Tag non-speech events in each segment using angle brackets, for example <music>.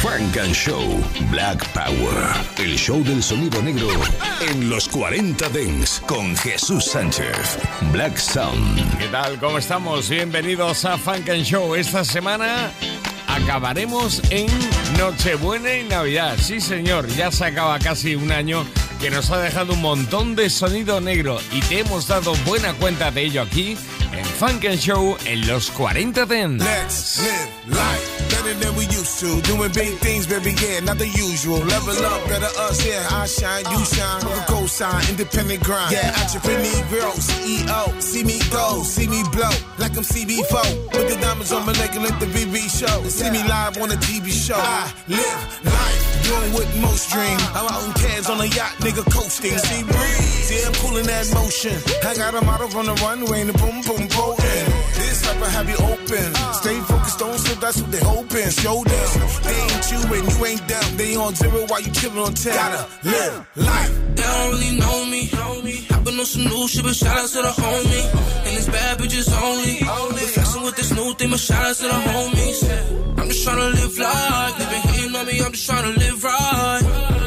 Frank and Show Black Power. El show del sonido negro en los 40 Dents con Jesús Sánchez. Black Sound. ¿Qué tal? ¿Cómo estamos? Bienvenidos a Funk and Show. Esta semana acabaremos en Nochebuena y Navidad. Sí, señor, ya se acaba casi un año que nos ha dejado un montón de sonido negro y te hemos dado buena cuenta de ello aquí en Funk and Show en los 40 Dents. Let's live life better than we used to. Doing big things, baby, yeah, not the usual. Level up, better us, yeah. I shine, you shine. Coca co-sign, independent grind. Yeah, entrepreneur, girl, CEO. See me go, see me blow, like I'm CB4. Put the diamonds on my neck and let the BB show. See me live on a TV show. I live life, doing what most dream. I'm out in cans on a yacht, nigga coasting. See breeze, yeah, I'm coolin' that motion. I got a model on the runway and the boom boom potent. Type of have you open. Stay focused, don't slip, that's what they hoping. Show them they ain't you and you ain't them. They on zero while you chillin' on ten. Gotta live life. They don't really know me. I've been on some new shit, but shout out to the homie. And it's bad bitches only. We flexing with this new thing, but shout out to the homies. I'm just tryna live life. They been hating on me, I'm just tryna live right.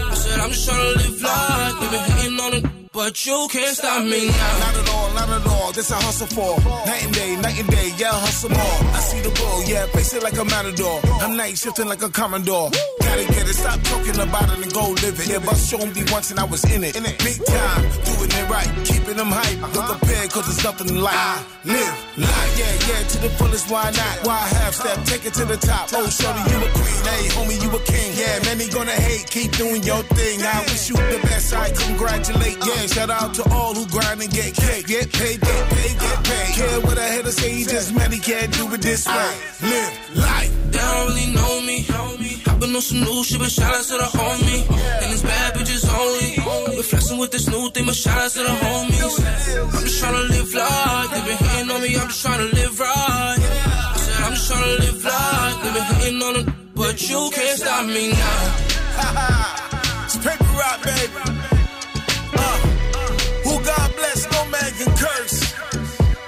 I said, I'm just tryna live life. They been hating on it. But you can't stop me now. Not at all, not at all. This a hustle for night and day, night and day. Yeah, hustle more. I see the bull, yeah, face it like a matador. I'm night shifting like a commodore. Gotta get it, stop talking about it and go live it. Yeah, bust showing me once and I was in it. In it, big time, doing it right, keeping them hype. Don't compare, cause it's nothing like I live life. Yeah, yeah, to the fullest, why not? Why half step, take it to the top. Oh, shorty, you a queen. Hey, homie, you a king. Yeah, many gonna hate, keep doing your thing. I wish you the best, I congratulate. Yeah, shout out to all who grind and get cake. Get paid, get paid, get paid. Care what I had to say, he just many can't do it this way. Live life. They don't really know me. I've been on some new shit, but shout out to the homie. And it's bad bitches only. We're flexing with this new thing, but shout out to the homies. I'm just tryna live life. They been hating on me, I'm just tryna live right. I said, I'm just tryna live life. They been hating on it, but you can't stop me now. <laughs> it's paper rock, baby.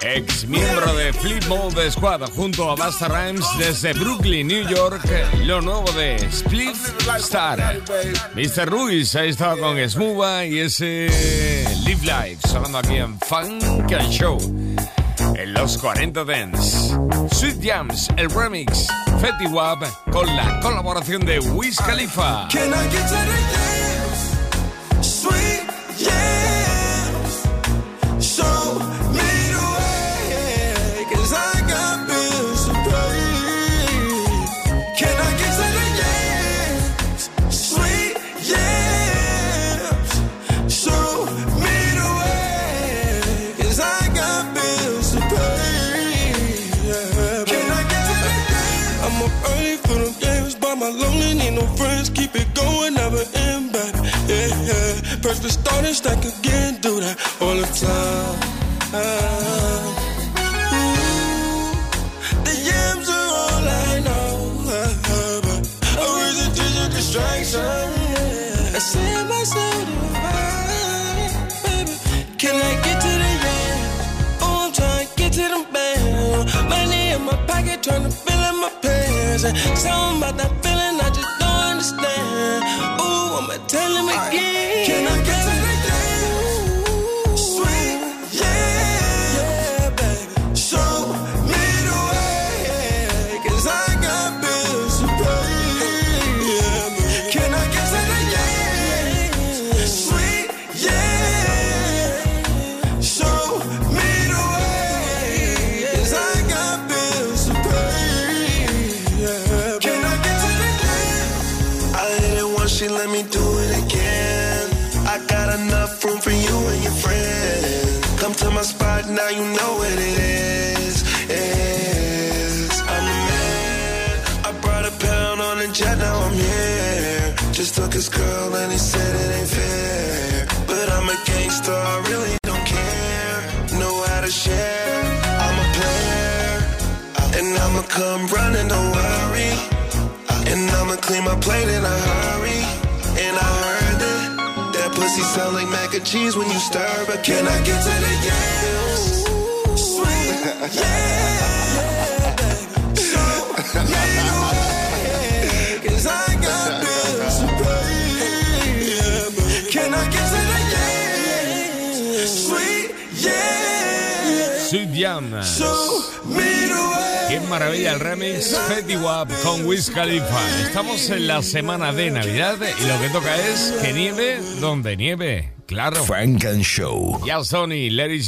Ex miembro de Flip Mode Squad junto a Basta Rhymes desde Brooklyn, New York, lo nuevo de Split Star. Mr. Ruiz ha estado con Smuba y ese Live Life, sonando aquí en Funk and Show. En los 40 Dance. Sweet Jams, el remix. Fetty Wap con la colaboración de Wiz Khalifa. Yeah. Press the start and stack again, do that all the time. Ooh, the yams are all I know. But a reason to your distraction. I say myself to baby. Can I get to the yams? Oh, I'm trying to get to them bands. Money in my pocket, trying to fill in my pants. Something about that feeling but tell him again. Can I clean my plate in a hurry. And I heard that that pussy sound like mac and cheese when you stir. But can I get to the yams? Sweet, yeah, baby. So, yeah, Cause I got bills to pay. Can I get to the yams? Sweet, yeah. Sweet Jam. Show me way. Qué maravilla el remix Fetty Wap con Wiz Khalifa. Estamos en la semana de Navidad y lo que toca es que nieve donde nieve. Claro. Frank and Show. Ya Sony, let it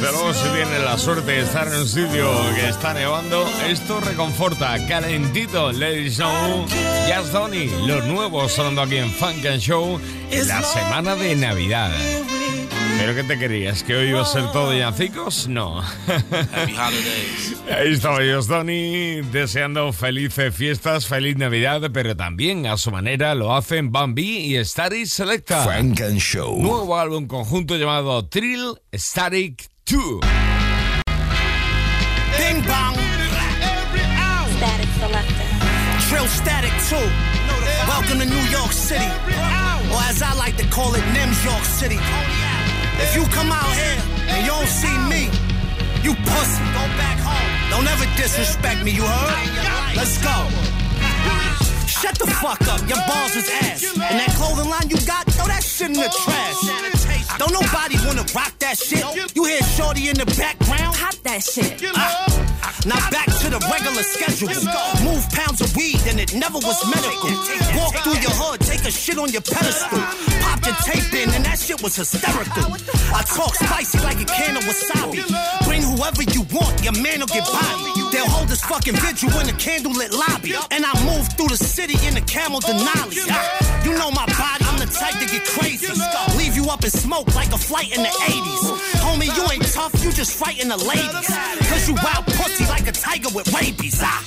Desde luego, si tiene la suerte de estar en un sitio que está nevando, esto reconforta. Calentito, Lady Show, Jazz Donny, los nuevos sonando aquí en Funk and Show, en la semana de Navidad. ¿Pero qué te querías? ¿Que hoy iba a ser todo llancicos? No. Happy holidays. Ahí estaba Jazz Donny deseando felices fiestas, feliz Navidad, pero también a su manera lo hacen Bambi y Static Selecta. Frank and Show. Nuevo álbum conjunto llamado Trill Static 2. Bing bong. Statik Selektah. Trill static too. Welcome to New York City, or as I like to call it, Nems York City. If you come out here and you don't see me, you pussy. Go back home. Don't ever disrespect me, you heard? Let's go. Shut the fuck up, your balls is ass. And that clothing line you got, throw that shit in the trash. Don't nobody wanna rock that shit. You hear Shorty in the background? Pop that shit. Ah. Now back to the regular schedule. Move pounds of weed and it never was medical. Walk through your hood, take a shit on your pedestal. Pop your tape in and that shit was hysterical. I talk spicy like a can of wasabi. Bring whoever you want, your man will get body. They'll hold this fucking vigil in a candlelit lobby. And I move through the city in a camel Denali. Ah, You know my body, the type to get crazy. Leave you up in smoke like a flight in the 80s. Homie, you ain't tough, you just frighten the ladies. Cause you wild pussy like a tiger with rabies. Ah,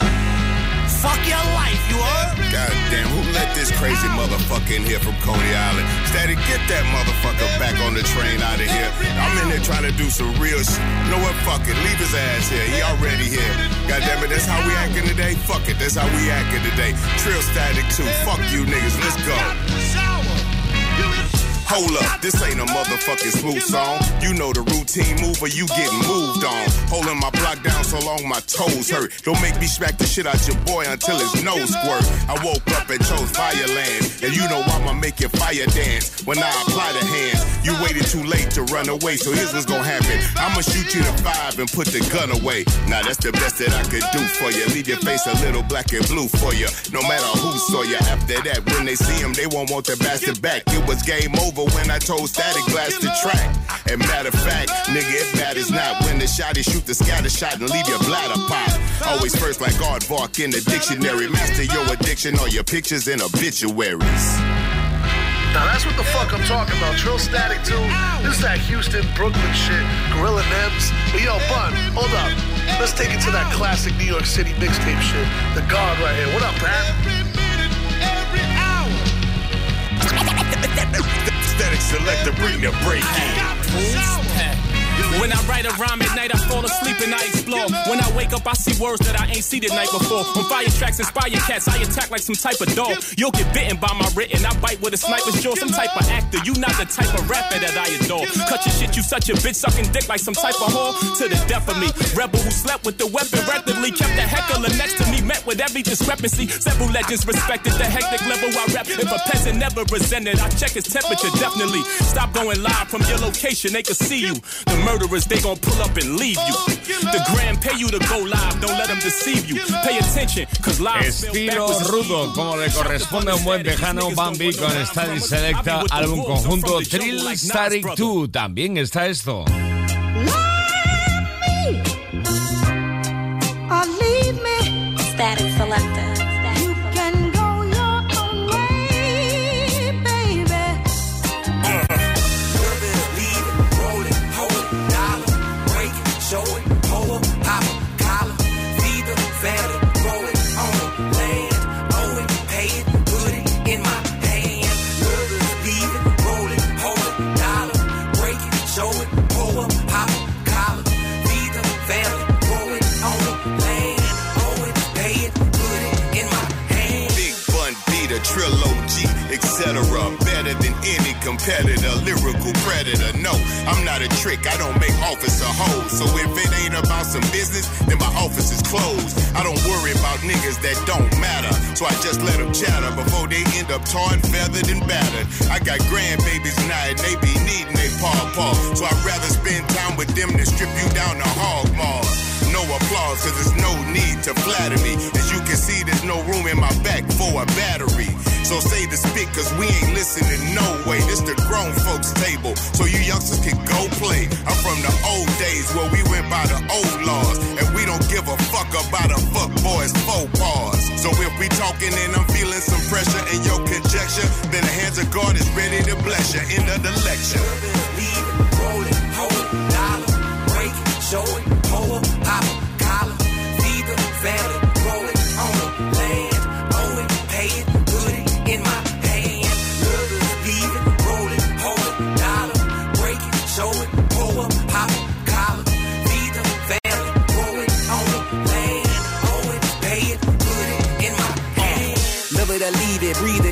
fuck your life, you heard? God damn, who let this crazy motherfucker in here from Coney Island? Steady, get that motherfucker back on the train out of here. I'm in there trying to do some real shit. You know what? Fuck it. Leave his ass here. He already here. God damn it, that's how we acting today? Fuck it, that's how we acting today. TrillStatik too. Fuck you niggas. Let's go. Hold up, this ain't a motherfucking smooth song. You know the routine move or you getting moved on. Holding my block down so long my toes hurt. Don't make me smack the shit out your boy until his nose squirt. I woke up and chose Fireland. And you know I'ma make your fire dance. When I apply the hands, you waited too late to run away. So here's what's gonna happen. I'ma shoot you to five and put the gun away. Now that's the best that I could do for you. Leave your face a little black and blue for you. No matter who saw you after that, when they see him, they won't want the bastard back. It was game over when I told Statik blast the track. And matter of fact, nigga, it matters not when the shotty shoot the scatter shot and leave your bladder pop. Always first like aardvark in the dictionary. Master your addiction or your pictures in obituaries. Now that's what the fuck I'm talking about. TrillStatik 2. This is that Houston, Brooklyn shit. Gorilla Nems. But yo, Bun, hold up. Let's take it to that classic New York City mixtape shit. The God right here. What up, Pat? <laughs> Selector, bring the break in. When I write a rhyme at night, I fall asleep and I explore. When I wake up, I see words that I ain't seen the night before. On fire tracks, inspire cats, I attack like some type of dog. You'll get bitten by my written, I bite with a sniper's jaw. Some type of actor, you not the type of rapper that I adore. Cut your shit, you such a bitch, sucking dick like some type of whore. To the death of me, rebel who slept with the weapon rapidly, kept the heckler next to me, met with every discrepancy. Several legends respected the hectic level I rap. If a peasant never resented, I check his temperature definitely. Stop going live from your location, they can see you. The murderers, they gon' pull up and leave you. The grand pay you to go live, don't let them deceive you. Pay attention, cause live Estilo rudo, como le corresponde a un buen tejano, Bambi con Static Selecta, álbum conjunto Trill Static 2. También está esto. Competitor, lyrical predator. No, I'm not a trick, I don't make officer hoes. So if it ain't about some business, then my office is closed. I don't worry about niggas that don't matter. So I just let them chatter before they end up torn, feathered, and battered. I got grandbabies now and they be needing they paw paw. So I'd rather spend time with them than strip you down to hog maw. No applause, cause there's no need to flatter me. As you can see, there's no room in my back for a battery. So say the spit, cause we ain't listening no way. This the grown folks table, so you youngsters can go play. I'm from the old days where we went by the old laws, and we don't give a fuck about a fuck boy's faux pause. So if we talking and I'm feeling some pressure in your conjecture, then the hands of God is ready to bless you. End of the lecture. Live it or leave it, breathe it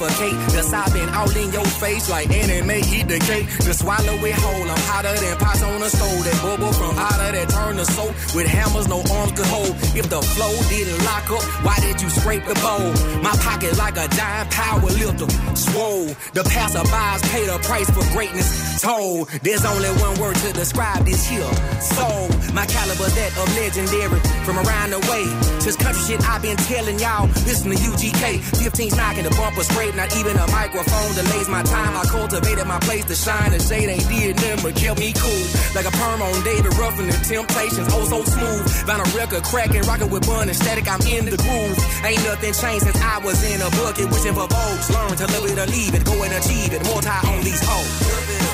suffocate. Cause I've been all in your face like anime eat the cake. To swallow it whole, I'm hotter than pots on a stove. That bubble from hotter that turn to soap. With hammers no arms could hold. If the flow didn't lock up, why did you scrape the bowl? My pocket like a giant power lifter. Swole. The passerbys pay the price for greatness. Told. There's only one word to describe this here. Soul. My caliber that of legendary. From around the way. This country shit I've been telling y'all. Listen to UGK. 15's knocking the bumper Not even a microphone delays my time. I cultivated my place to shine. The shade ain't did nothing but kept me cool. Like a perm on David Ruffin. The temptations. Oh so smooth. Found a record cracking. Rocking with bun and static. I'm in the groove. Ain't nothing changed since I was in a bucket. Wishing for vogues. Learn to live it or leave it. Go and achieve it. More Multi on these hoes.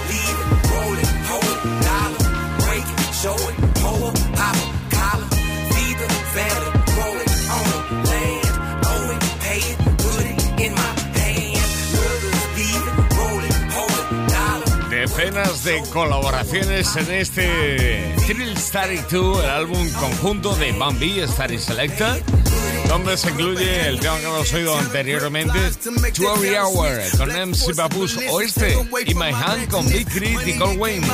Leave it. Roll it. Hold it. Dollar. Break it. Show it. Pull it. Pop it. Collar. Feed the family. Decenas de colaboraciones en este Thrill Static 2, el álbum conjunto de Bambi, Static Selecta, donde se incluye el tema que hemos oído anteriormente, Two Hour, con MC Papus, o este, In My Hand, con Big Crit y Cole Wayne.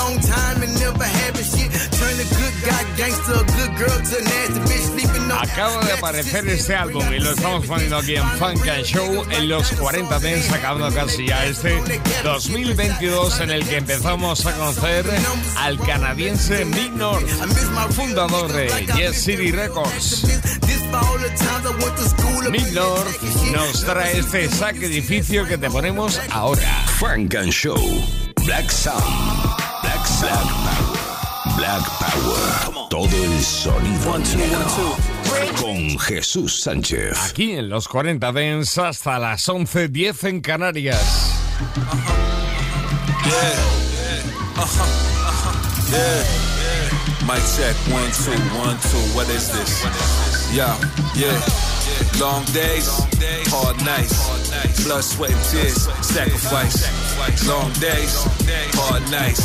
Long time and never having shit. Turn a good guy gangster, a good girl to a nasty bitch sleeping on. Acaba de aparecer este álbum y lo estamos poniendo aquí en Funk and Show en los 40 Dents, acabando casi ya este 2022 en el que empezamos a conocer al canadiense Big North, fundador de Yes City Records. Big North nos trae este sacrificio que te ponemos ahora. Funk and Show. Black Sound. Black Sound. Black Power. Todo el sonido negro. Con Jesús Sánchez. Aquí en los 40 Dents hasta las 11.10 en Canarias. Mic check, one, two, one, two. What is this? Yeah, yeah. Long days, hard nights, blood, sweat, and tears, sacrifice. Long days, hard nights,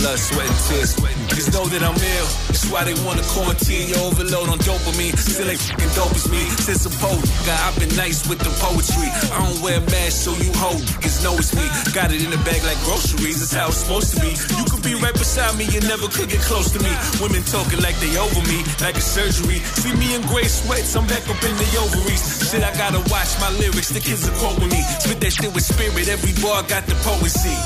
blood, sweat, and tears. Just know that I'm ill. That's why they wanna quarantine your overload on dopamine. Still ain't fucking dope as me. Since a poet, I've been nice with the poetry. I don't wear masks, so you hold niggas know it's me. Got it in the bag like groceries. That's how it's supposed to be. You could be right beside me, you never could get close to me. Women talking like they over me, like a surgery. See me in gray sweats, I'm back up in the ovaries. Shit, I gotta watch my lyrics. The kids are quoting me. Spit that shit with spirit. Every bar got the poesy.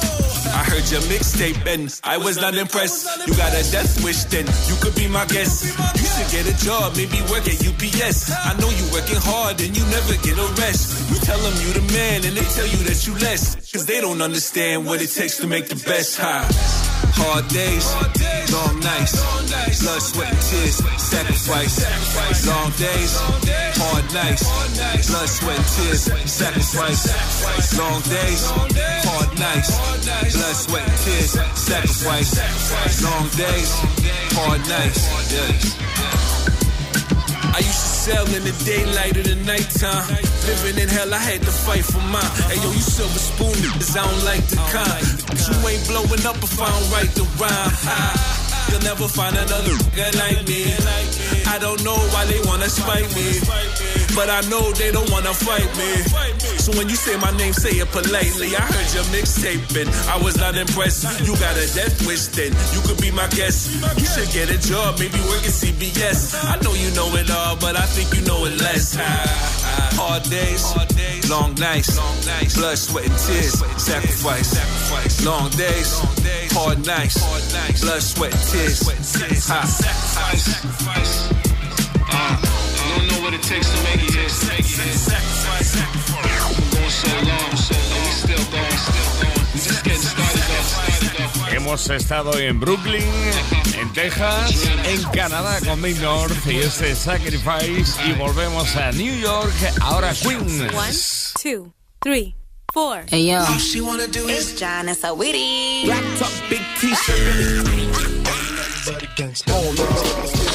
I heard your mixtape and I was not impressed. You got a death wish, then you could be my guest. You should get a job, maybe work at UPS. I know you working hard and you never get a rest. You tell them you the man and they tell you that you less. Cause they don't understand what it takes to make the best high. Hard days, long nights, blood, sweat, and tears, sacrifice. Long days, hard nights, blood, sweat, and tears, sacrifice. Long days, hard nights, blood, sweat, and tears, sacrifice. Long days, hard nights, yeah. I used to sell in the daylight or the nighttime. Living in hell, I had to fight for mine. Hey yo, you silver spoon niggas, I don't like the kind. But you ain't blowing up if I don't write the rhyme. <laughs> You'll never find another nigga like me. I don't know why they wanna spite me. But I know they don't wanna fight me. So when you say my name, say it politely. I heard your mixtape and I was not impressed. You got a death wish then, you could be my guest. You should get a job, maybe work at CBS. I know you know it all, but I think you know it less. Hard days, long nights, blood, sweat, and tears, sacrifice. Long days, hard nights, blood, sweat, and tears. Ha. What it takes to make it here. Been going so long, so long, we still going, still going. We just getting started off. Hemos estado en Brooklyn, en Texas, en Canadá con Big North y este Sacrifice y volvemos a New York, ahora Queens. One, two, three, four. Hey yo. All she wanna do is John is so witty. Black top, big t-shirt. <laughs>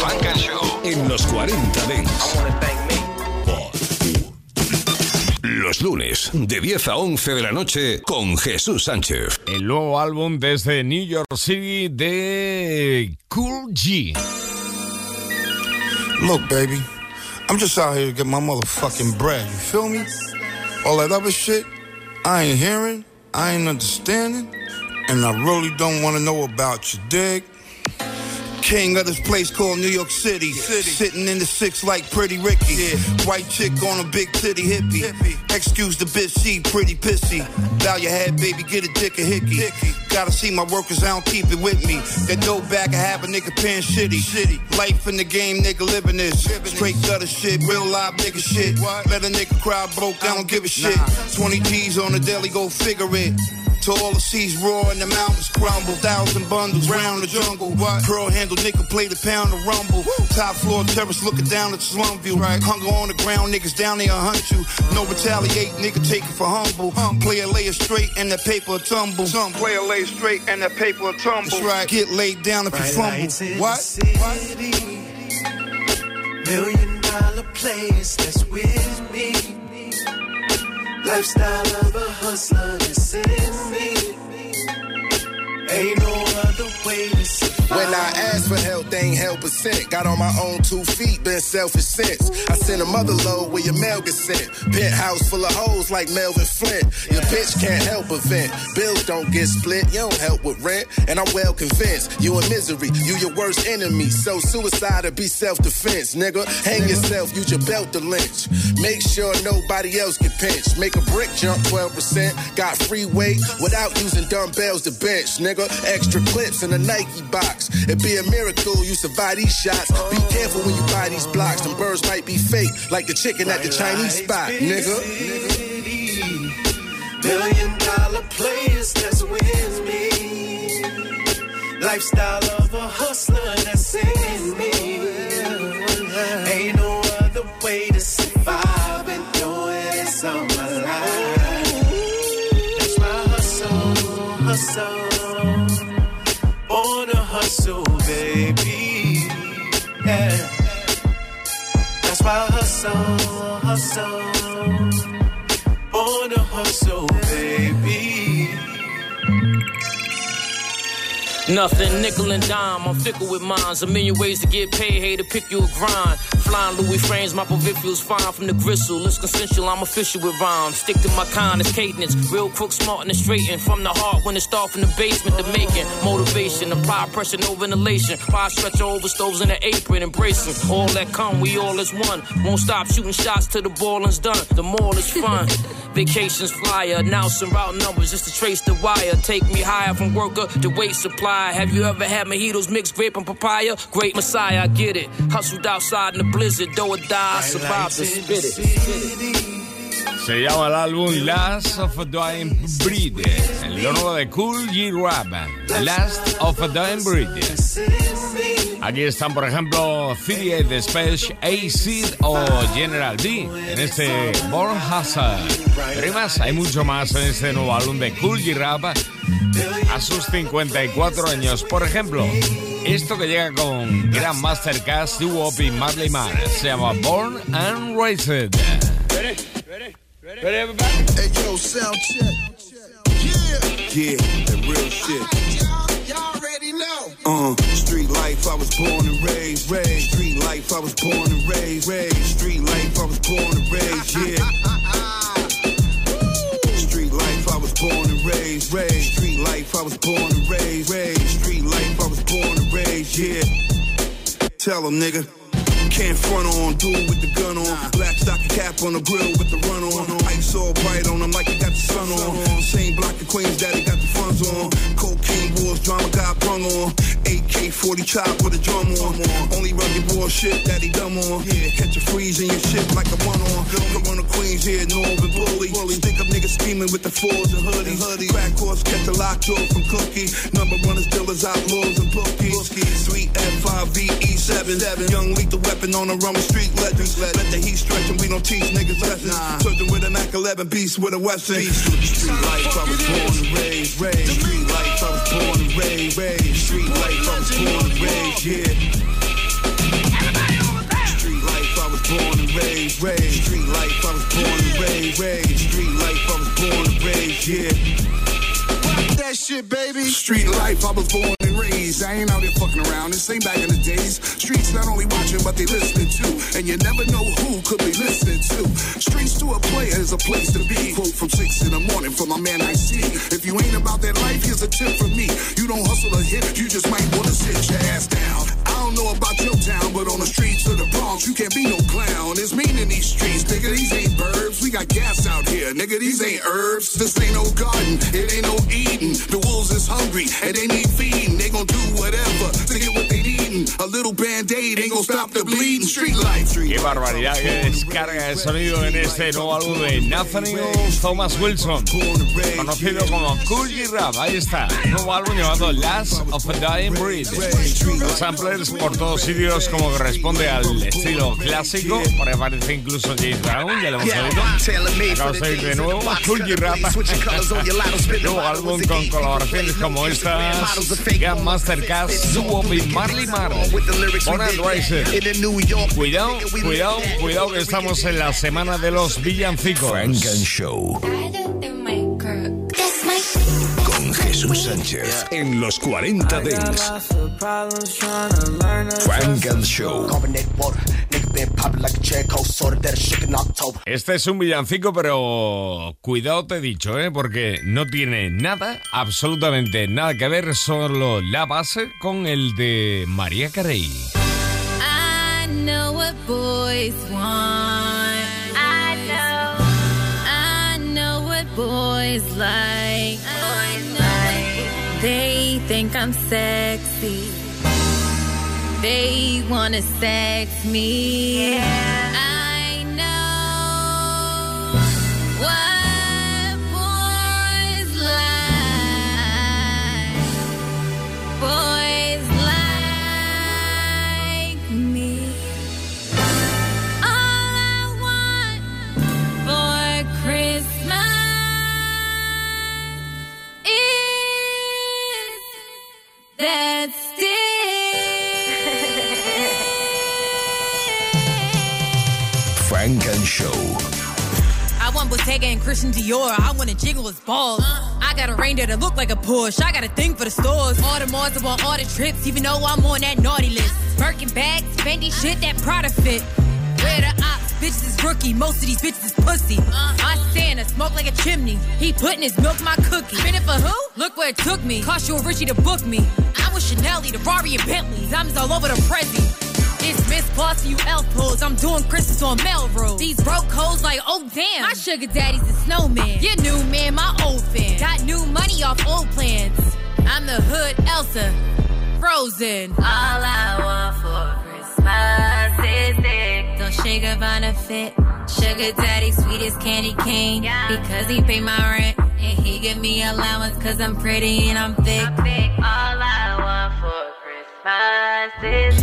Funk and Show. En los 40 Dents. Los lunes, de 10 a 11 de la noche, con Jesús Sánchez. El nuevo álbum desde New York City de Cool G. Look, baby, I'm just out here to get my motherfucking bread. You feel me? All that other shit, I ain't hearing, I ain't understanding, and I really don't want to know about you, dig? King of this place called New York City. Sitting in the six like Pretty Ricky. Yeah. White chick on a big titty hippie. hippie. Excuse the bitch, she pretty pissy. Bow your head, baby, get a dick a hickey. Gotta see my workers, I don't keep it with me. That dope bag, I have a nigga paying shitty. shitty. Life in the game, nigga living this. Straight gutter shit, real live nigga shit. Let a nigga cry broke, I don't give a shit. 20 G's on the deli, go figure it. To all the seas roar and the mountains crumble. Thousand bundles round the jungle. What? Pearl handle nigga play the pound of rumble. Top floor terrace looking down at the slum view. Hunger on the ground, niggas down there hunt you. No retaliate, nigga take it for humble. Player lay it straight and that paper tumble. Some player lay it straight and that paper tumble. That's right. Get laid down if you fumble. What? Million dollar place that's with me. Lifestyle of a hustler that's in me. Ain't no other way to survive. When I asked for help, they ain't help a cent. Got on my own two feet, been selfish since. I sent a mother load where your mail gets sent. Penthouse full of hoes like Melvin Flynt. Your bitch can't help a vent. Bills don't get split, you don't help with rent. And I'm well convinced you in misery, you your worst enemy. So suicide or be self-defense, nigga. Hang yourself, use your belt to lynch. Make sure nobody else get pinched. Make a brick jump 12%. Got free weight without using dumbbells to bench, nigga. Extra clips in a Nike box. It'd be a miracle you survive these shots. Be careful when you buy these blocks. Them birds might be fake, like the chicken at the Chinese spot, nigga. Million dollar players that's with me. Lifestyle of a hustler that's in me. Ain't no other way to survive and doing this all my life. That's my hustle, hustle. My hustle, hustle. On a hustle, Nothing, nickel and dime. I'm fickle with mines. A million ways to get paid. Hey, to pick you a grind. Flying Louis frames, my feels fine from the gristle. It's consensual, I'm official with rhymes. Stick to my kind, it's cadence. Real crook, smart and straighten. From the heart when it start from the basement, the making. Motivation, apply pressure, no ventilation. Fire stretcher over stoves in the apron, embracing. All that come, we all as one. Won't stop shooting shots till the balling's done. The more is fun. <laughs> Vacations flyer, announcing route numbers just to trace the wire. Take me higher from worker to weight supply. Have you ever had mojitos mixed grape and papaya? Great Messiah, I get it. Hustled outside in the blizzard, though or die, I survived to spit it. Se llama el álbum Last of a Dying Breed, lo nuevo de Cool G Rap, Last of a Dying Breed. Aquí están, por ejemplo, 38 Special, Acid o General D en este Born Hazard. Pero hay hay mucho más en este nuevo álbum de Cool G Rap a sus 54 años. Por ejemplo, esto que llega con Grand Master Cast, Doo-Wop y Marley Marr se llama Born and Raised. Ready? Ready? Ready, everybody? Hey, yo, sound check. Yeah. Yeah, that real shit. Y'all already know. Uh, street life, I was born and raised, raised. Street life, I was born and raised, raised. Street life, I was born and raised, yeah. Street life, I was born and raised, raised. Street life, I was born and raised, raised. Street life, I was born and raised, yeah. Tell 'em, nigga. Can't front on, dude with the gun on. Black stocking cap on the grill with the run on. Ice all bright on, I'm like you got the sun on. Same block of Queens, daddy got the funds on. Cocaine wars, drama got brung on. AK 40 chop with a drum on. Only rugged war shit that he dumb on. Catch a freeze in your shit like a one on. Come on the Queens here, Northern Bully. Stick up niggas scheming with the fours and hoodies. Crack horse, catch a lockjaw from Cookie. Number runners, dealers, outlaws, and bookies. Sweet F5VE7. Young lethal weapon on the with street legends. Let the heat stretch and we don't teach niggas lessons. Surgeon with an Mac 11 beast with a Western. Street life, I was born and raised, raised. Street life, I was born and raised, raised. Street life, I was born and raised, yeah. Street life, I was born and raised, raised. Street life, I was born and raised, raised. Street life, I was born and raised, yeah. That shit, baby. Street life, I was born I ain't out here fucking around. This ain't back in the days. Streets not only watching, but they listening too. And you never know who could be listening to. Streets to a player is a place to be. Quote from six in the morning from my man I see. If you ain't about that life, here's a tip from me. You don't hustle a hit, you just might wanna sit your ass down. Don't know about your town, but on the streets of the Bronx, you can't be no clown. It's mean in these streets, nigga. These ain't burbs. We got gas out here, nigga. These ain't herbs. This ain't no garden. It ain't no eating. The wolves is hungry and they need feeding. They gon' do whatever to get what they A little band-aid ain't gon' stop the bleeding. Street life. Qué barbaridad que descarga de sonido en este nuevo álbum de Nathaniel Thomas Wilson, conocido como Cool G Rap. Ahí está, nuevo álbum llamado Last of a Dying Breed. Los samplers por todos sitios como corresponde al estilo clásico, por ahí aparece incluso James Brown, ya lo hemos oído. Acabamos de ir de nuevo, Cool G Rap. nuevo álbum con colaboraciones como estas, Gun Mastercast, Doo y Marley Bonald Riser. Cuidado, cuidado, cuidado que estamos en la semana de los villancicos. Frank and Show. Con Jesús Sánchez en los 40 Dents. Frank and Show. Este es un villancico, pero cuidado te he dicho, ¿eh? porque no tiene nada, absolutamente nada que ver, solo la base con el de María Carey. I know what boys want. I know. I know what boys like. I know. They think I'm sexy. They wanna sex me. I Funk and Show. I want Bottega and Christian Dior. I want to jiggle his balls. I got a reindeer that look like a Porsche. I got a thing for the stores. All the malls, I want all the trips, even though I'm on that naughty list. Birkin bags, Fendi shit, that Prada fit. Where the ops, bitches is rookie. Most of these bitches is pussy. Uh-huh. My Santa smoke like a chimney. He putting his milk in my cookie. Spin it for who? Look where it took me. Cost you a Richie to book me. I'm with Chanel, the Rari and Bentley. Diamonds all over the Prezi. It's Miss for you elf pulls. I'm doing Christmas on Melrose. These broke hoes like, oh damn. My sugar daddy's a snowman. Your new man, my old fan. Got new money off old plans. I'm the hood Elsa. Frozen. All I want for Christmas is dick. Don't shake up on a fit. Sugar daddy, sweetest candy cane. Because he pay my rent. And he give me allowance cause I'm pretty and I'm thick. All I want for Christmas is dick. And Jack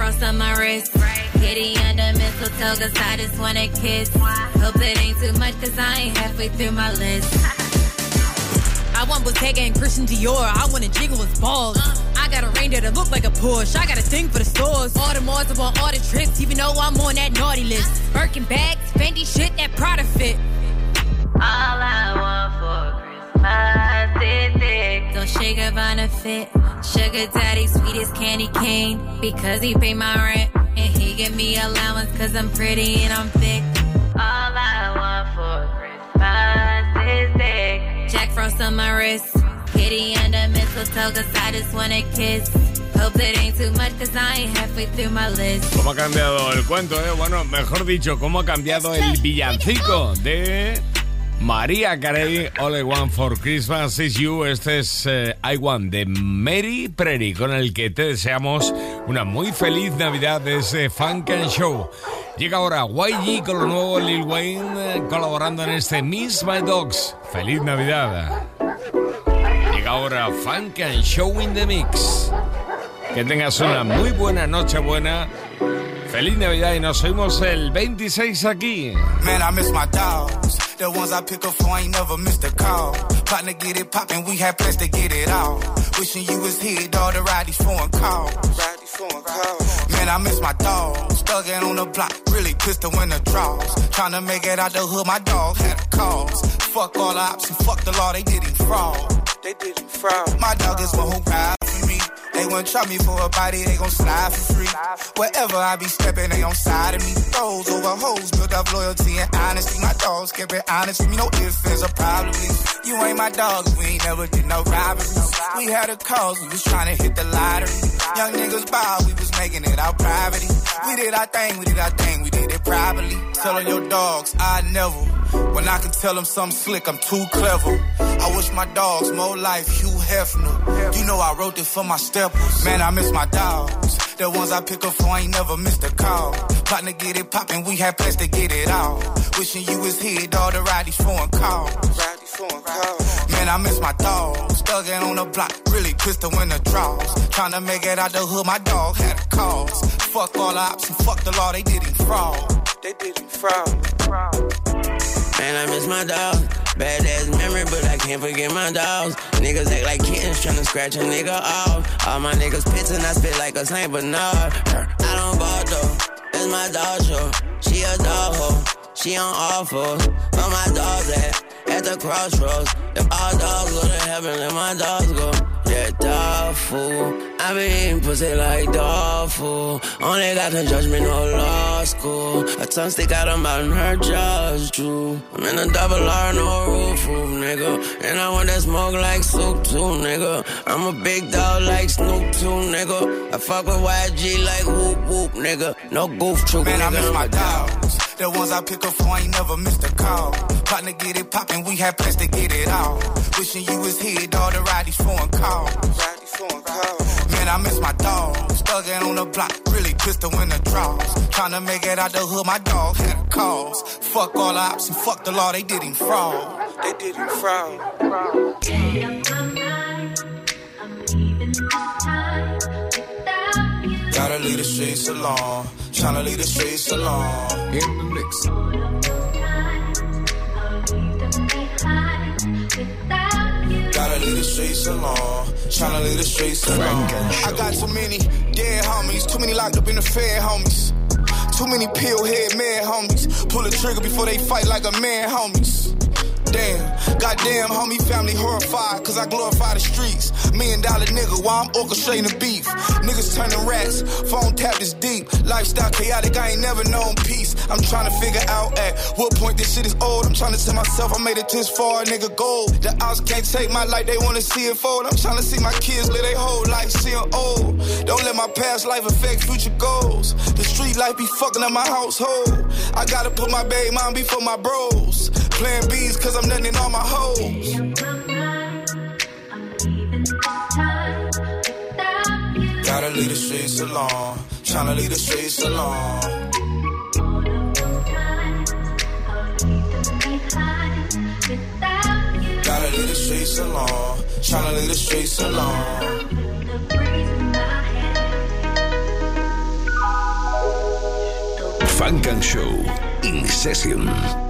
Frost on my wrist. Kitty under mistletoe cause I just wanna kiss. Hope it ain't too much cause I ain't halfway through my list. I want Bottega and Christian Dior. I want to jiggle with balls. I got a reindeer that look like a Porsche. I got a thing for the stores. All the malls, I want all the trips, even though I'm on that naughty list. Birkin bags, Fendi shit, that Prada fit. All I want for Christmas is dick. Don't shake up on a fit. Sugar daddy, sweet as candy cane. Because he pay my rent. And he give me allowance cause I'm pretty and I'm thick. All I want for Christmas is dick. Jack Frost on my wrist. Kitty under mistletoe cause I just wanna kiss. Hope it ain't too much cause I ain't halfway through my list. ¿Cómo ha cambiado el cuento, eh? Bueno, mejor dicho, ¿cómo ha cambiado el villancico de María Carey, All I Want for Christmas is You? Este es eh, I Want de Mary Prairie, con el que te deseamos una muy feliz Navidad desde Funk and Show. Llega ahora YG con lo nuevo Lil Wayne eh, colaborando en este Miss My Dogs. ¡Feliz Navidad! Llega ahora Funk and Show in the Mix. Que tengas una muy buena noche buena. Feliz Navidad y nos oímos el 26 aquí. Man, miss my dogs. The ones I pick up for ain't never missed a call. Partner get it poppin', we had plans to get it all. Wishing you was here, dog, to ride these foreign calls. Man, I miss my dogs. Thuggin' on the block, really pistol in the draws. Tryna make it out the hood, my dog had a cause. Fuck all the ops and fuck the law, they did him fraud. They did him fraud. My dog is one who ride. They won't try me for a body, they gon' slide for free. Wherever I be stepping, they on side of me. Those over hoes, build up loyalty and honesty. My dogs kept it honest with me, no ifs, or problems. You ain't my dog, we ain't never did no robberies. We had a cause, we was trying to hit the lottery. Young niggas ball, we was making it out privately. We did our thing, we did our thing, we did it properly. Telling your dogs, I never. When I can tell them something slick, I'm too clever. I wish my dogs more life, Hugh Hefner. You know I wrote this for my steppers. Man, I miss my dogs. The ones I pick up for ain't never missed a call. Partner get it poppin', we had plans to get it all. Wishing you was here, all the righties phone calls. Man, I miss my dogs. Thuggin' on the block, really pistol when the draws. Tryna make it out the hood, my dog had a cause. Fuck all the ops and fuck the law, they did him fraud. They did him fraud. Man, I miss my dog. Bad ass memory, but I can't forget my dogs. Niggas act like kittens tryna scratch a nigga off. All my niggas pits and I spit like a Saint Bernard. I don't ball though. That's my dog show. She a dog hoe. She on all fours. Where my dogs at? At the crossroads. If all dogs go to heaven, let my dogs go. Yeah, dog fool. I been eating pussy like dog food. Only got the judgment, no law school. A tongue stick out of mouth and her jaw's true. I'm in a double R, no roof, roof, nigga. And I want that smoke like soup too, nigga. I'm a big dog like Snoop too, nigga. I fuck with YG like whoop whoop, nigga. No goof troop, Man, nigga. I miss my I'm a dog. dogs. The ones I pick up for ain't never missed a call. Partner get it poppin', we had plans to get it all. Wishing you was here, all the righties phone calls. Man, I miss my dogs. Thuggin' on the block, really pistol in the draws. Tryna make it out the hood, my dog had a cause. Fuck all the ops and fuck the law, they did him fraud. They did him fraud. Gotta leave the streets alone. Tryna leave the streets alone. In the mix. Gotta leave the streets alone. Tryna leave the streets alone. I got too many dead homies. Too many locked up in the fed homies. Too many pill head mad homies. Pull the trigger before they fight like a man homies. Damn, goddamn, homie, family horrified, cause I glorify the streets. Million dollar nigga, while I'm orchestrating beef. Niggas turning rats, phone tap is deep. Lifestyle chaotic, I ain't never known peace. I'm trying to figure out at what point this shit is old. I'm trying to tell myself I made it this far, nigga, gold. The odds can't take my life, they wanna see it fold. I'm trying to see my kids live their whole life, seeing old. Don't let my past life affect future goals. The street life be fucking up my household. I gotta put my baby mom before my bros. Playing B's cause I'm nothing in all my hoes. Gotta leave the streets alone. Tryna leave the streets alone. Gotta leave the streets alone. Leave the streets alone. Funk and Show In Session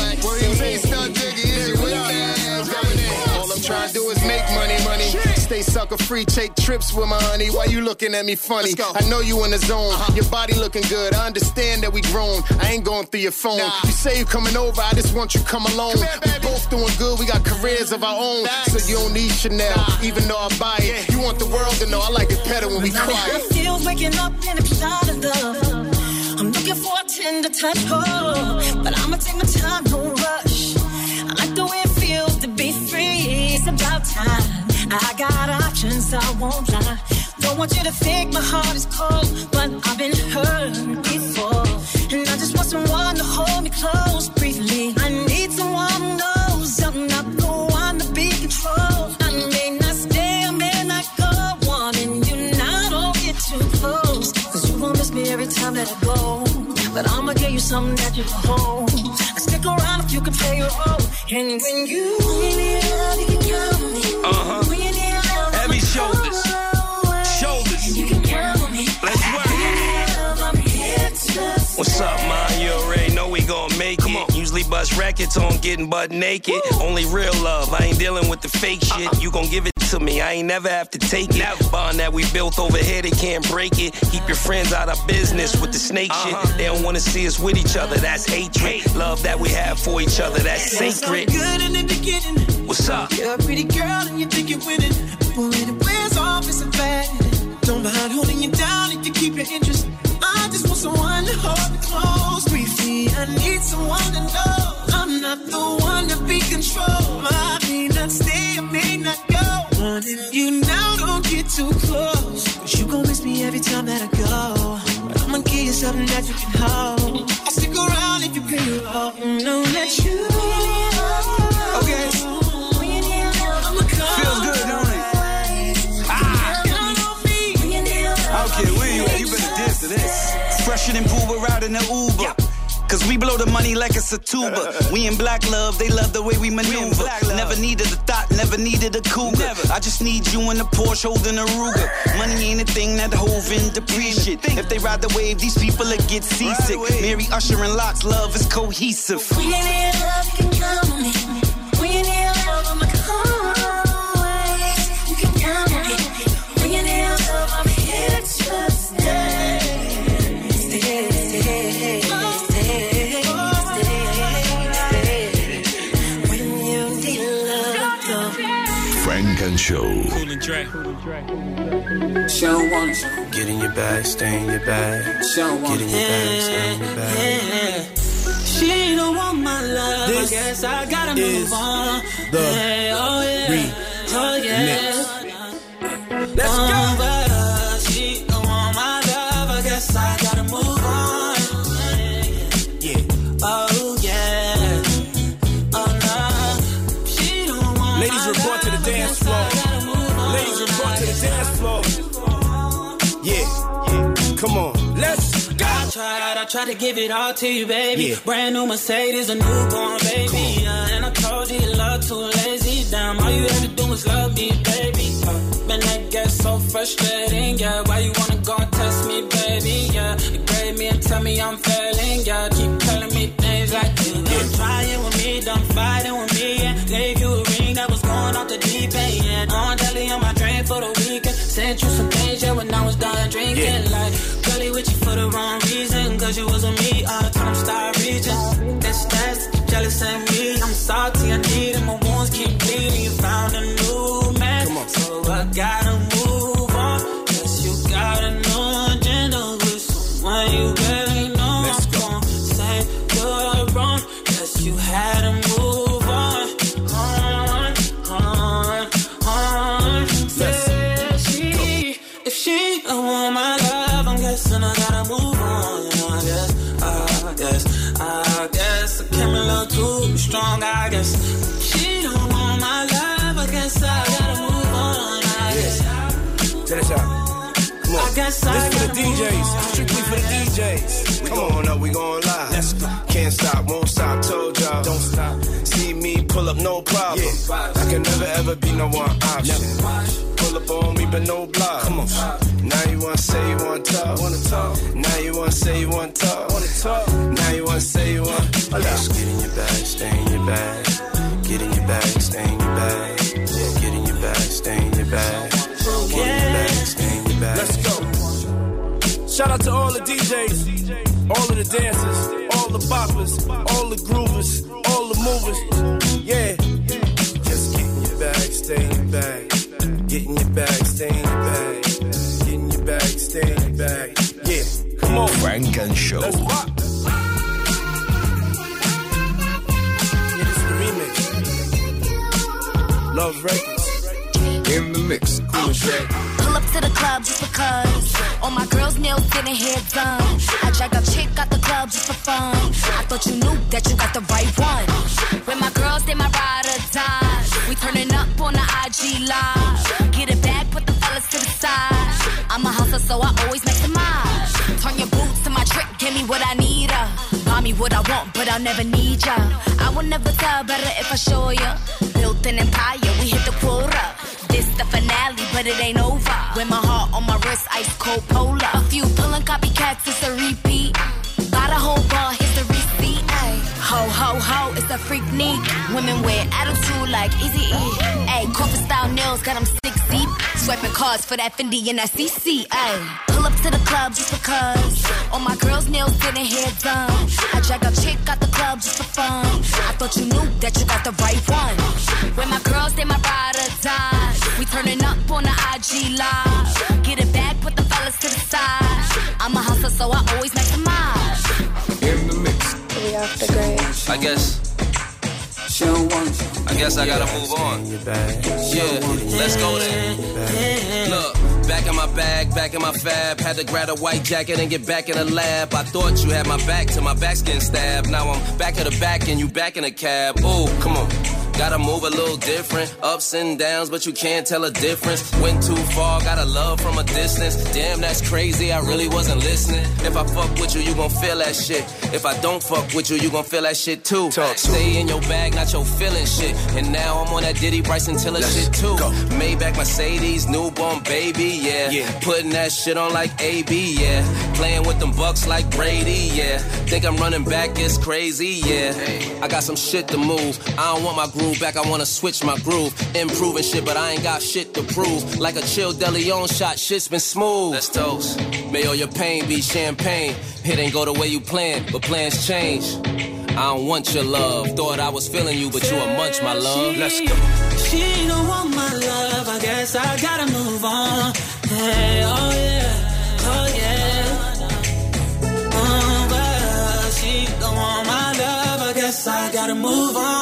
do is make money, money. Stay sucker free, take trips with my honey. Why you looking at me funny? I know you in the zone. Uh-huh. Your body looking good. I understand that we grown. I ain't going through your phone. You say you coming over, I just want you come alone. we both doing good. We got careers of our own. So you don't need Chanel, even though I buy it. You want the world to know I like it better when we quiet. feels waking up in a shot of love. I'm looking for a tender touch, oh, but I'ma take my time, no rush. I like the way time. I got options, I won't lie. Don't want you to think my heart is cold, but I've been hurt before. And I just want someone to hold me close briefly. I need someone who knows I'm not the one to be controlled. I may not stay, I may not go, wanting you now, don't get too close. Cause you won't miss me every time that I go. But I'ma give you something that you can hold. I stick around if you can play your role. And when you need love, you can count on me. Uh huh. When you need love, Heavy shoulders. Shoulders. you can count on me. Let's work. Love, I'm here to What's up, man? You already know we gon' make it. Usually bust records on getting butt naked. Only real love. I ain't dealing with the fake shit. You gon' give it to me. I ain't never have to take it. Bond that we built over here, they can't break it. Keep your friends out of business with the snake Uh-huh. shit. They don't wanna see us with each other. That's hatred. Love that we have for each other. That's sacred. good in the beginning. What's up? You're a pretty girl and you think you're winning. When it wears off, it's a bad. Don't mind holding you down if you keep your interest. I just want someone to hold me close. Briefly, I need someone to know I'm not the one to be controlled. I may not stay, I may not go. You now, don't get too close. But you gon' miss me every time that I go. I'ma give you something that you can hold. I'll stick around if you play your role. Know that you. Okay. Feels good, don't it? Ah. Care where you at, you better dance to this. Fresher than Boober out in the Uber. Cause we blow the money like it's a tuba. We in black love, they love the way we maneuver. Never needed a thought, never needed a cougar. I just need you in the Porsche holding a Ruger. Money ain't a thing that hove in depreciate. If they ride the wave, these people will get seasick. Mary Usher and Locks, love is cohesive. When you need love, you can count on me. Funk and Show. Show one. Get in your bag, stay in your bag. Get in your bag, stay in your bag. She don't want my love. This I guess I gotta is move on. the yeah, oh yeah. Oh yeah. Let's go. but, uh, she don't want my love. I guess I gotta I tried to give it all to you, baby. Yeah. Brand new Mercedes, a newborn baby. Yeah, and I told you your love too lazy. Damn, all you to do is love me, baby. Uh, man, that gets so frustrating. Yeah, why you wanna go and test me, baby? Yeah, you grade me and tell me I'm failing. Yeah, keep telling me things like you done trying with me, done fighting with me. Yeah, gave you a ring that was going off the deep end. Yeah, on daily on my drain for the weekend. Sent you some things, yeah, when I was done drinking. Yeah. Like, Cause you wasn't me all the time, start reaching. That's that's jealous of me. I'm salty, I this for the gotta move DJs. Strictly for the DJs. We going up, we going live. Let's go. Can't stop, won't stop, told y'all. Don't stop. See me pull up, no problem. I can never ever be no one option. Pull up on me, but no block. Come on. Now you wanna say you wanna talk. Wanna talk? Now you wanna say you wanna talk. Wanna talk? Now you wanna say you wanna. Let's get in your bag, stay in your bag. Get in your bag, stay in your bag. Shout out to all the DJs, all of the dancers, all the boppers, all the groovers, all the movers. Yeah. Just get in your bag, stay in your bag. Get in your bag, stay in your bag. Get in your bag, stay in your bag. Yeah. Come on. Funk and Show. Let's rock. Yeah, this is the remix. Love Records. Mix. Cool and Pull up to the club just because. All my girls' nails getting hair done. I drag a chick out the club just for fun. I thought you knew that you got the right one. When my girls, they my ride or die. We turning up on the IG live. Get it back, put the fellas to the side. I'm a hustler, so I always make the minds. Turn your boots to my trick, give me what I need. Uh. Buy me what I want, but I'll never need ya. I will never tell better if I show ya. Built an empire, we hit the quota. This the finale, but it ain't over. With my heart on my wrist, ice cold polar. A few pulling copycats, it's a repeat. Ho, ho, ho, it's a freak neat. Women wear attitude like Easy E. Ay, corporate style nails got got 'em sick Swiping cars for that Fendi and that CC. Ay. Pull up to the club just because. All my girls' nails getting hair done. I drag a chick out the club just for fun. I thought you knew that you got the right one. When my girls, they my ride or die. We turning up on the IG live. Get it back, put the fellas to the side. I'm a hustler, so I always make the maximize. In the mix. We off the grade. I guess. She don't want you. I guess I gotta move on. Yeah, let's go then. Look, back in my bag, back in my fab. Had to grab a white jacket and get back in the lab. I thought you had my back till my back's getting stabbed. Now I'm back at the back and you back in the cab. Oh, come on. Gotta move a little different. Ups and downs, but you can't tell a difference. Went too far, gotta love from a distance. Damn, that's crazy, I really wasn't listening. If I fuck with you, you gon' feel that shit. If I don't fuck with you, you gon' feel that shit too. Stay in your bag, not your feeling shit. And now I'm on that Diddy Bryson Tiller shit too. Maybach Mercedes, newborn baby, yeah. Putting that shit on like AB, yeah. Playing with them bucks like Brady, yeah. Think I'm running back, it's crazy, yeah. I got some shit to move. I don't want my groove back, I wanna switch my groove. Improving shit, but I ain't got shit to prove. Like a chill Deleon shot, shit's been smooth. Let's toast. May all your pain be champagne. It ain't go the way you planned, but plans change. I don't want your love. Thought I was feeling you, but you a munch, my love. Let's go. She don't want my love, I guess I gotta move on. Hey, oh yeah, oh yeah. Oh, but she don't want my love, I guess I gotta move on.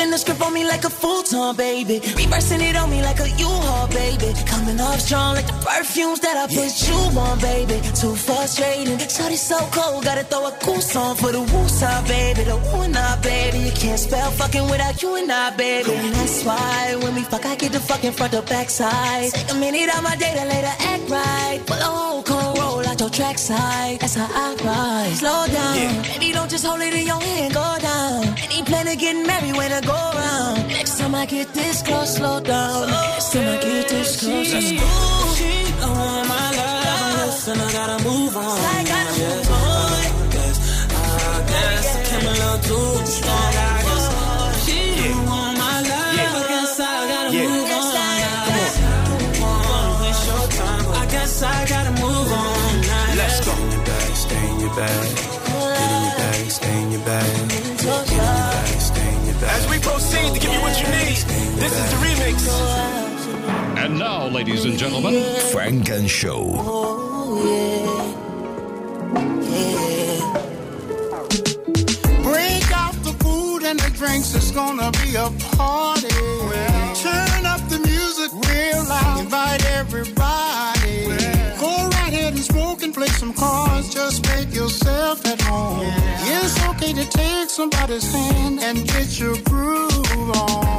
Flipping the script on me like a futon, baby. Reversing it on me like a U-Haul, baby. Coming off strong like the perfumes that I put you on, baby. Too frustrating. Shawty so cold, gotta throw a cool song for the woo side, baby. The woo and I, baby. You can't spell fucking without you and I, baby. And that's why when we fuck, I get the fucking front or back side. Take a minute out my day to later act right. Pull a whole con roll out your track side. That's how I ride. Slow down. Baby, don't just hold it in your hand, go down. Any plan to get married when I go around. Next time I get this close, slow down. Next time I get this close, Let's she go. She don't want my love, listen, I gotta move on. I gotta move on. I guess, I guess I came a little too strong. I guess she don't want my love, I guess I gotta move on. Don't wanna waste your time, I guess I gotta move on. Let's go. Stay in your bag, stay in your bag. Get in your bag, stay in your bag. Get in your bag, stay in your bag. This is the remix. And now, ladies and gentlemen, Funk and Show. Break out the food and the drinks, it's gonna be a party. Turn up the music real loud, invite everybody. Go right ahead and smoke and play some cards, just make yourself at home. It's okay to take somebody's hand and get your groove on.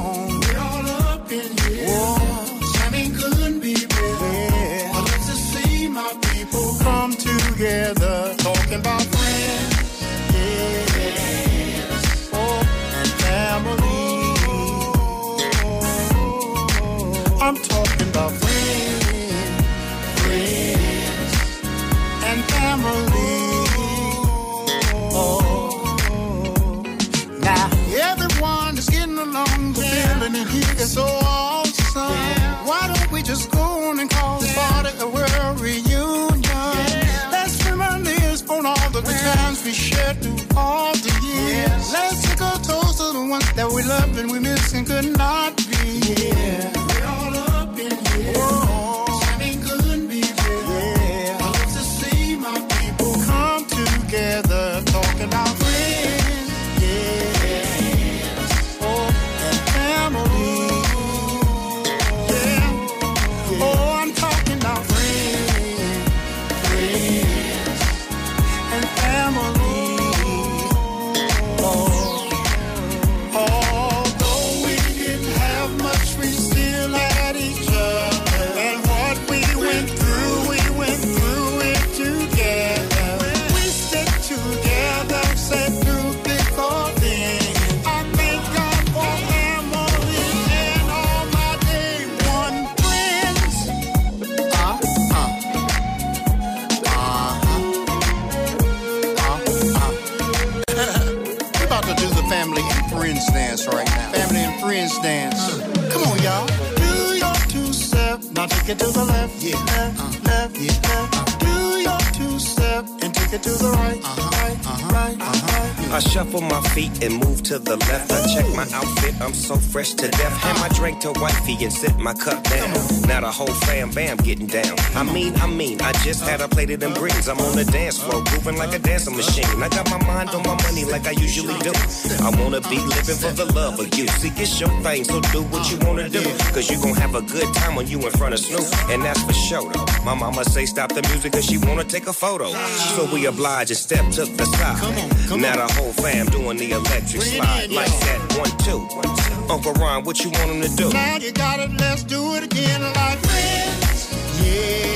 About to do the family and friends dance right now. Family and friends dance. Come on, y'all. Do your two step. Now take it to the left. Yeah. Left, left, yeah. left. Do your two step take it to the right. Right, right. I shuffle my feet and move to the left. I check my outfit, I'm so fresh to death. Hand my drink to wifey and sit my cup down. Now the whole fam bam getting down. I mean, I mean, I just had a plate of them greens. I'm on the dance floor, grooving like a dancing machine. I got my mind on my money like I usually do. I wanna be living for the love of you. See, it's your thing, so do what you wanna do. Cause you gon' have a good time when you in front of Snoop. And that's for sure though. My mama say stop the music cause she wanna take a photo. So we oblige and step to the side. Now the whole fam doing the electric slide. Like that, one, two. Uncle Ron, what you want him to do? Now you got it, let's do it again like friends. Yeah.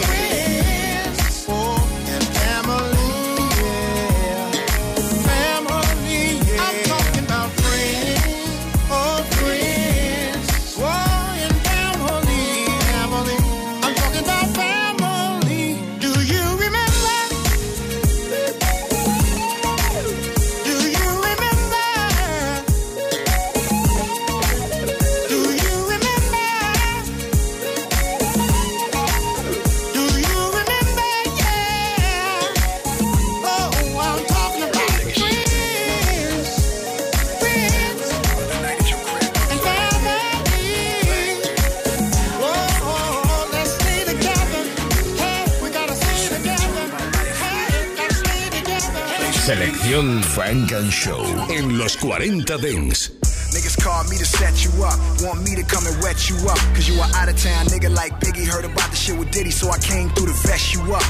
Selección Funk and Show en los 40 Dance. Niggas call me to set you up, want me to come and wet you up. Cause you a out of town nigga like Biggie, heard about the shit with Diddy, so I came through to vest you up.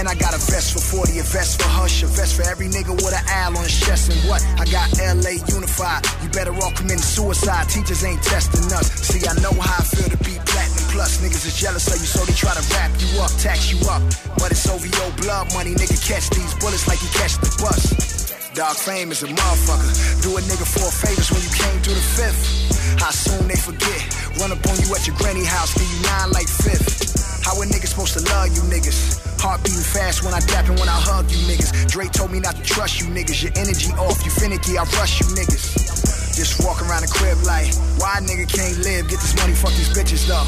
And I got a vest for 40, a vest for Hush, a vest for every nigga with an owl on his chest. And what? I got LA unified. You better all committing suicide. Teachers ain't testing us. See, I know how I feel to be platinum plus. Niggas is jealous of you, so they try to wrap you up, tax you up. But it's OVO blood money, nigga. Catch these bullets like you catch the bus. Dog fame is a motherfucker. Do a nigga four favors when you came through the fifth. How soon they forget? Run up on you at your granny house, give you nine like fifth. How a nigga supposed to love you niggas? Heart beating fast when I dap and when I hug you niggas. Dre told me not to trust you niggas. Your energy off, you finicky, I rush you niggas. Just walk around the crib like, why nigga can't live? Get this money, fuck these bitches though.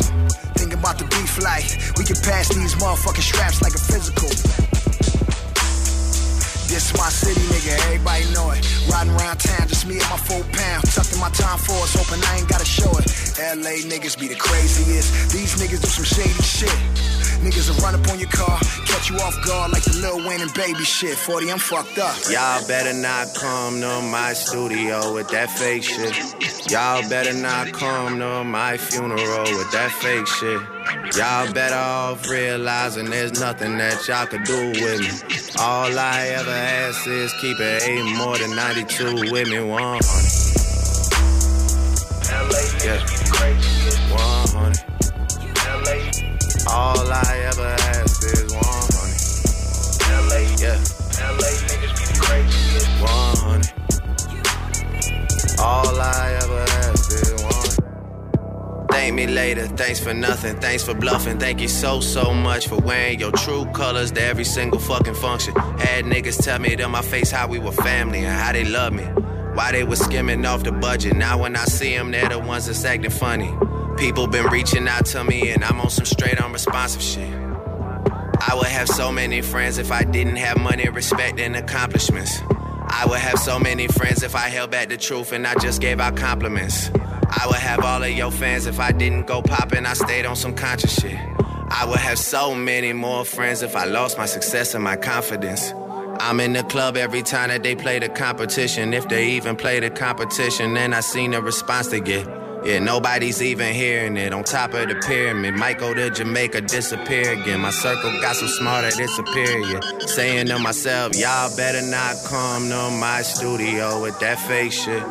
Thinking about the beef like, we can pass these motherfucking straps like a physical. This my city, nigga, everybody know it. Riding around town, just me and my four pound. Tucked in my time force, hoping I ain't gotta show it. LA niggas be the craziest. These niggas do some shady shit. Niggas will run up on your car, catch you off guard like the Lil Wayne and baby shit. 40, I'm fucked up. Y'all better not come to my studio with that fake shit. Y'all better not come to my funeral with that fake shit. Y'all better off realizing there's nothing that y'all could do with me. All I ever ask is keep it eight more than 92 with me, 100. Yeah. All I ever ask is 100. LA, yeah. LA niggas be the craziest. 100. All I ever ask is 100. Thank me later, thanks for nothing, thanks for bluffing. Thank you so, so much for wearing your true colors to every single fucking function. Had niggas tell me to my face how we were family and how they love me. Why they was skimming off the budget. Now when I see them, they're the ones that's acting funny. People been reaching out to me and I'm on some straight unresponsive shit. I would have so many friends if I didn't have money, respect, and accomplishments. I would have so many friends if I held back the truth and I just gave out compliments. I would have all of your fans if I didn't go poppin', I stayed on some conscious shit. I would have so many more friends if I lost my success and my confidence. I'm in the club every time that they play the competition. If they even play the competition, then I seen the response they get. Yeah, nobody's even hearing it. On top of the pyramid, might go to Jamaica, disappear again. My circle got so smart that it's superior. Saying to myself, y'all better not come to my studio with that fake shit.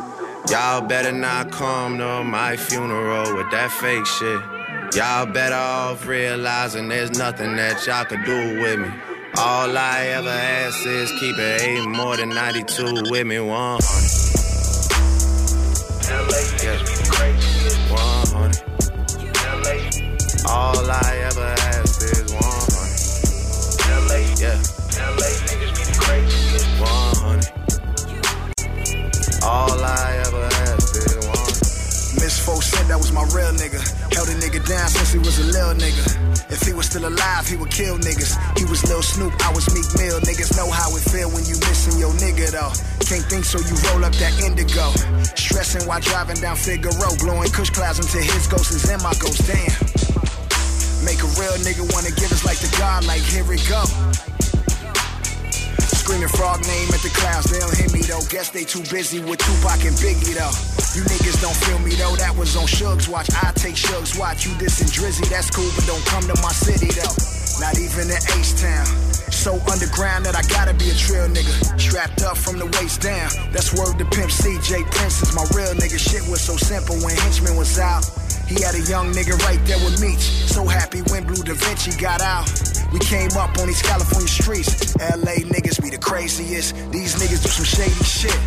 Y'all better not come to my funeral with that fake shit. Y'all better off realizing there's nothing that y'all could do with me. All I ever ask is keep it eight more than 92 with me, 100. Yeah. All I ever ask is 100. LA, yeah. LA niggas be the craziest. 100. All I ever ask is one. Miss Folks said that was my real nigga. Held a nigga down since he was a little nigga. If he was still alive, he would kill niggas. He was Lil Snoop, I was Meek Mill. Niggas know how it feel when you missing your nigga though. Can't think so you roll up that indigo. Stressing while driving down Figueroa, blowing Kush clouds until his ghost is in my ghost. Damn. Make a real nigga wanna give us like the God, like here we go. Screaming frog name at the clouds, they don't hear me though. Guess they too busy with Tupac and Biggie though. You niggas don't feel me though, that was on Suge's watch. I take Suge's watch. You dissing Drizzy, that's cool, but don't come to my city though. Not even in H-Town. So underground that I gotta be a trail nigga. Strapped up from the waist down. That's word to Pimp CJ Prince is my real nigga. Shit was so simple when Henchman was out. He had a young nigga right there with Meech. So happy when Bleu DaVinci got out. We came up on these California streets. LA niggas be the craziest. These niggas do some shady shit.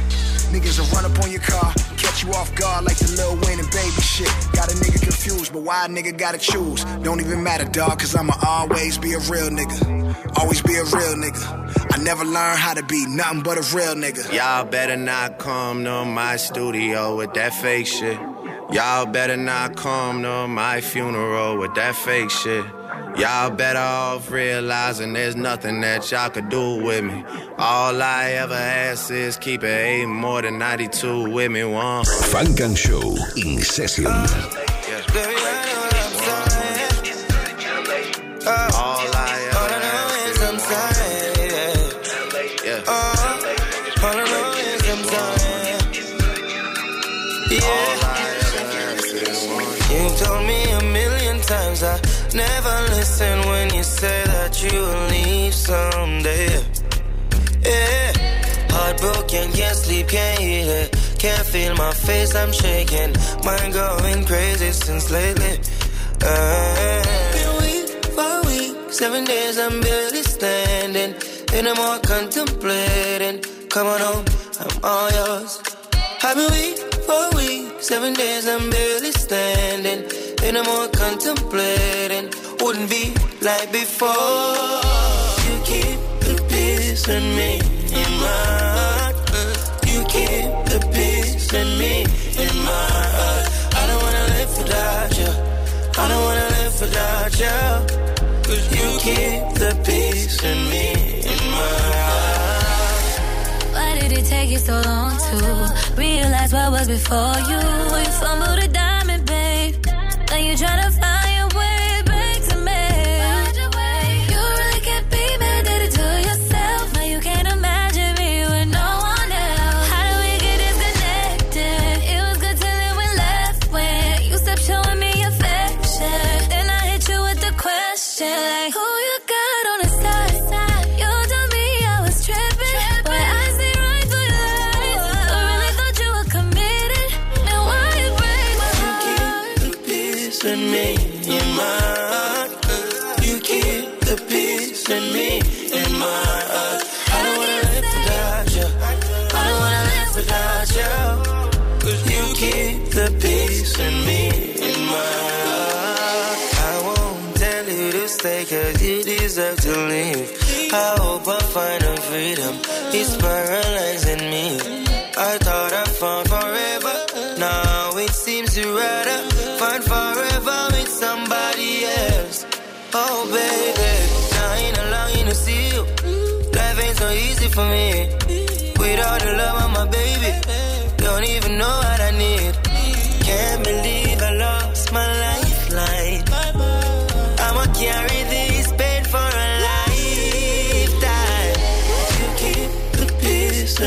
Niggas will run up on your car, catch you off guard like the Lil Wayne and baby shit. Got a nigga confused, but why a nigga gotta choose? Don't even matter, dog, cause I'ma always be a real nigga. Always be a real nigga. I never learned how to be nothing but a real nigga. Y'all better not come to my studio with that fake shit. Y'all better not come to my funeral with that fake shit. Y'all better off realizing there's nothing that y'all could do with me. All I ever ask is keep it eight more than 92 with me one. Funk and Show in session. All I ever never listen when you say that you will leave someday. Yeah. Heartbroken, can't sleep, can't eat it. Can't feel my face, I'm shaking. Mind going crazy since lately. Uh, been weak for a week, seven days I'm barely standing. Ain't no more contemplating. Come on home, I'm all yours. I've been weak for week, seven days I'm barely standing. Ain't no more contemplating. Wouldn't be like before. You keep the peace in me, in my heart. You keep the peace in me, in my heart. I don't wanna live without you. I don't wanna live without you. Cause you keep the peace in me, in my heart. Why did it take you so long to realize what was before you? You fumbled diamond, babe. Now to find deserve to leave. I hope I find a freedom. It's paralyzing me. I thought I found forever. Now it seems to rather find forever with somebody else. Oh, baby, dying along to see you. Life ain't so easy for me. Without the love of my baby, don't even know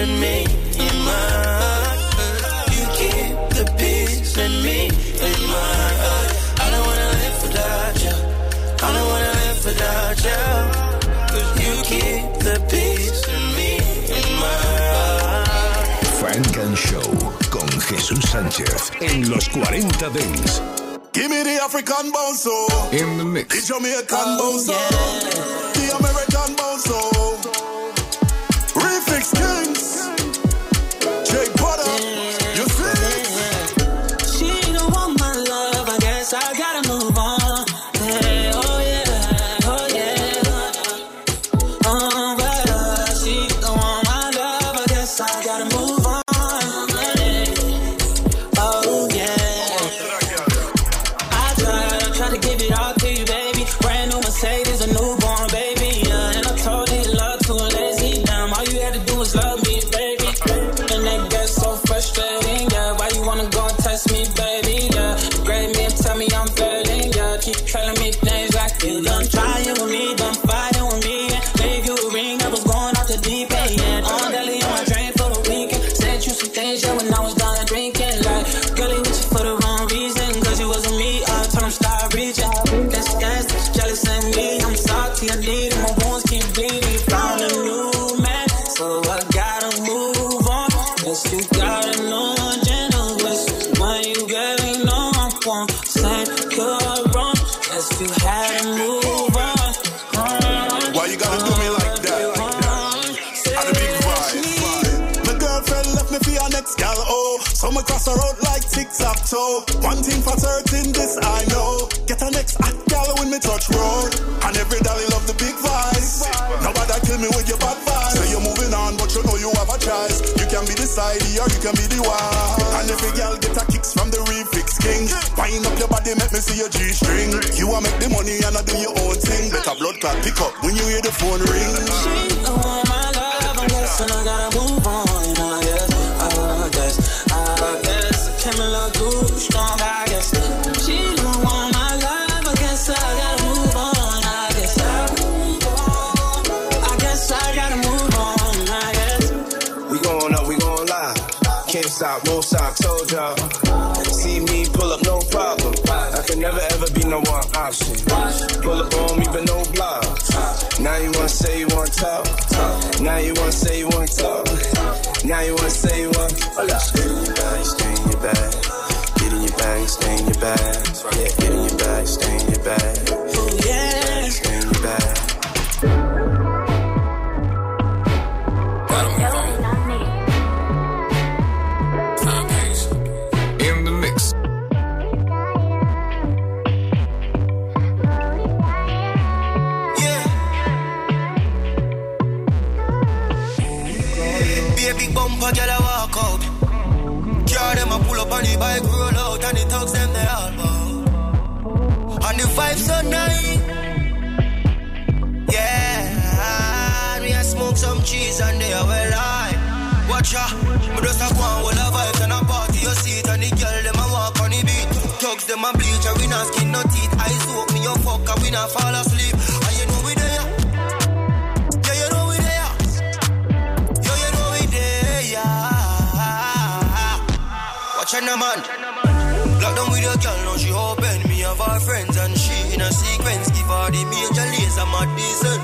me, in my heart. You keep the peace in me, in my heart. I don't wanna live without you. I don't wanna live without you. Cause you keep the peace in me, in my heart. Funk and Show con Jesús Sánchez en los 40 Dents. Give me the African bounce, oh. In the mix. The Jamaican oh. The American bounce, oh. Refix Kings. Be the you can be the one. And every gal get a kicks from the refix king. Wind up your body, make me see your G-string. You want make the money and I do your own thing. Better blood clot pick up when you hear the phone ring. She don't want my love, I'm guessing I gotta move on. Option. Pull up on me, but no girl, now she open. Me have her friends and she in a sequence. Give her the major laser, my decent.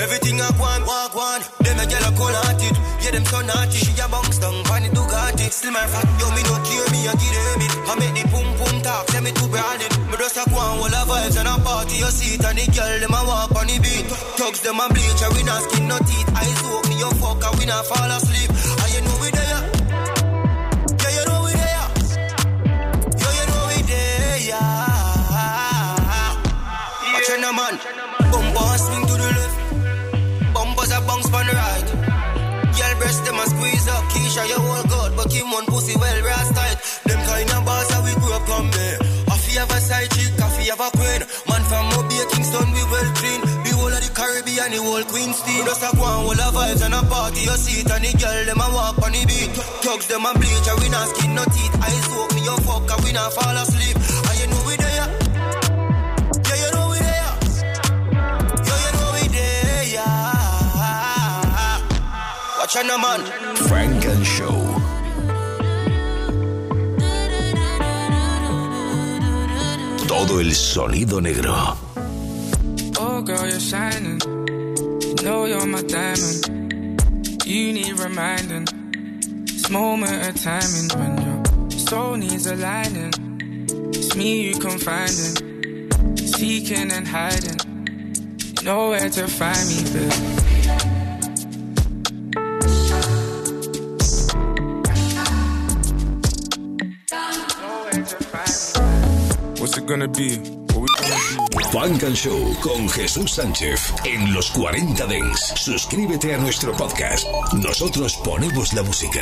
Everything I want, walk one. Them a girl a cold hearted. Yeah, them so naughty. She a bounce down, find the Bugatti. Still my fat, yo, me no care, me a give them it. I make the pum pum talk, say me too branded. Me just a go on, all the vibes and a party, your seat it. And the girl, them a walk on the beat. Thugs, them a bleach, and we not skin no teeth. Eyes open, me you fuck, and we not fall asleep. Good, but one pussy well tight. Them kind of we grew up come there. A side chick, a queen. Man from Kingston, we well clean. Whole of the Caribbean, the whole. Just a go on, all the vibes and a party. And the girl, them a walk on the beat. Thugs, them a bleach, and we not skin no teeth. Eyes fuck, and we not fall asleep. And you know we there. Watch out, man. Frank Todo el sonido negro. Oh, girl, you're shining. You know you're my diamond. You need reminding. This moment of timing when your soul needs aligning. It's me you can find confiding. Seeking and hiding. You know to find me, babe. What's it gonna be? Funk and Show con Jesús Sánchez en los 40 Dents. Suscríbete a nuestro podcast. Nosotros ponemos la música.